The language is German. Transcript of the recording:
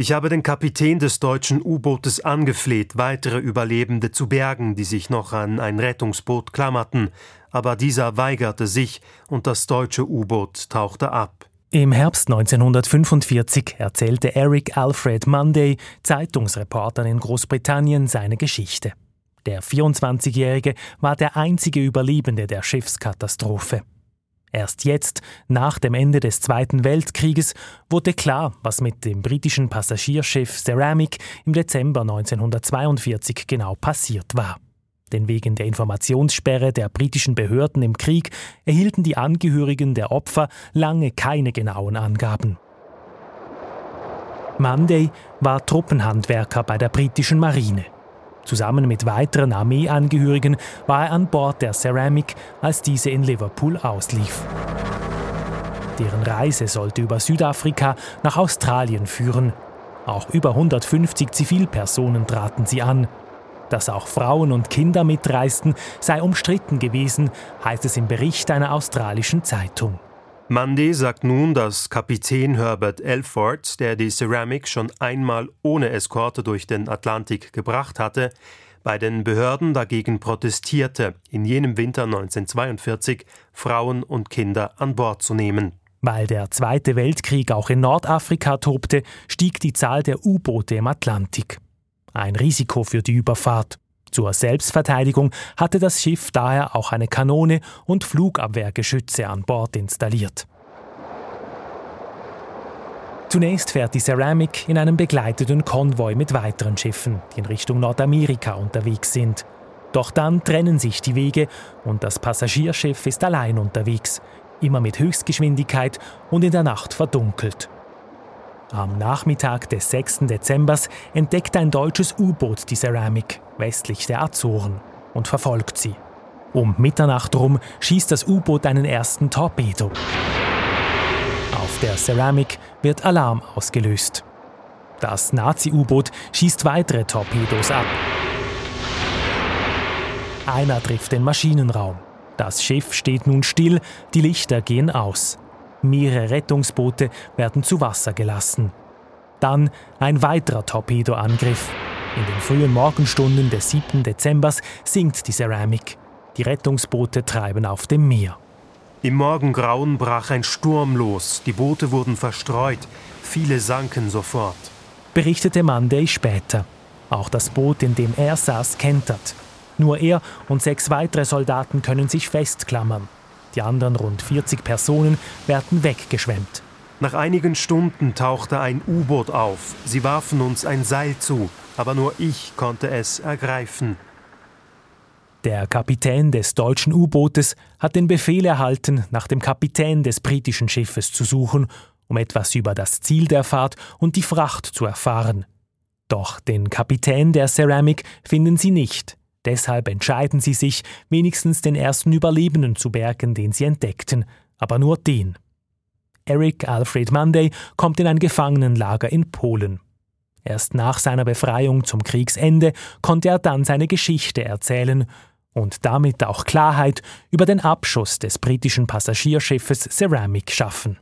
Ich habe den Kapitän des deutschen U-Bootes angefleht, weitere Überlebende zu bergen, die sich noch an ein Rettungsboot klammerten, aber dieser weigerte sich und das deutsche U-Boot tauchte ab. Im Herbst 1945 erzählte Eric Alfred Monday Zeitungsreportern in Großbritannien seine Geschichte. Der 24-Jährige war der einzige Überlebende der Schiffskatastrophe. Erst jetzt, nach dem Ende des Zweiten Weltkrieges, wurde klar, was mit dem britischen Passagierschiff Ceramic im Dezember 1942 genau passiert war. Denn wegen der Informationssperre der britischen Behörden im Krieg erhielten die Angehörigen der Opfer lange keine genauen Angaben. Monday war Truppenhandwerker bei der britischen Marine. Zusammen mit weiteren Armeeangehörigen war er an Bord der Ceramic, als diese in Liverpool auslief. Deren Reise sollte über Südafrika nach Australien führen. Auch über 150 Zivilpersonen traten sie an. Dass auch Frauen und Kinder mitreisten, sei umstritten gewesen, heißt es im Bericht einer australischen Zeitung. Monday sagt nun, dass Kapitän Herbert Elford, der die Ceramic schon einmal ohne Eskorte durch den Atlantik gebracht hatte, bei den Behörden dagegen protestierte, in jenem Winter 1942 Frauen und Kinder an Bord zu nehmen. Weil der Zweite Weltkrieg auch in Nordafrika tobte, stieg die Zahl der U-Boote im Atlantik. Ein Risiko für die Überfahrt. Zur Selbstverteidigung hatte das Schiff daher auch eine Kanone und Flugabwehrgeschütze an Bord installiert. Zunächst fährt die Ceramic in einem begleiteten Konvoi mit weiteren Schiffen, die in Richtung Nordamerika unterwegs sind. Doch dann trennen sich die Wege und das Passagierschiff ist allein unterwegs, immer mit Höchstgeschwindigkeit und in der Nacht verdunkelt. Am Nachmittag des 6. Dezember entdeckt ein deutsches U-Boot die Ceramic westlich der Azoren und verfolgt sie. Um Mitternacht rum schießt das U-Boot einen ersten Torpedo. Auf der Ceramic wird Alarm ausgelöst. Das Nazi-U-Boot schießt weitere Torpedos ab. Einer trifft den Maschinenraum. Das Schiff steht nun still, die Lichter gehen aus. Mehrere Rettungsboote werden zu Wasser gelassen. Dann ein weiterer Torpedoangriff. In den frühen Morgenstunden des 7. Dezember sinkt die Ceramic. Die Rettungsboote treiben auf dem Meer. Im Morgengrauen brach ein Sturm los, die Boote wurden verstreut, viele sanken sofort. Berichtete Monday später. Auch das Boot, in dem er saß, kentert. Nur er und sechs weitere Soldaten können sich festklammern. Die anderen rund 40 Personen werden weggeschwemmt. Nach einigen Stunden tauchte ein U-Boot auf. Sie warfen uns ein Seil zu, aber nur ich konnte es ergreifen. Der Kapitän des deutschen U-Bootes hat den Befehl erhalten, nach dem Kapitän des britischen Schiffes zu suchen, um etwas über das Ziel der Fahrt und die Fracht zu erfahren. Doch den Kapitän der Ceramic finden sie nicht. Deshalb entscheiden sie sich, wenigstens den ersten Überlebenden zu bergen, den sie entdeckten, aber nur den. Eric Alfred Monday kommt in ein Gefangenenlager in Polen. Erst nach seiner Befreiung zum Kriegsende konnte er dann seine Geschichte erzählen und damit auch Klarheit über den Abschuss des britischen Passagierschiffes Ceramic schaffen.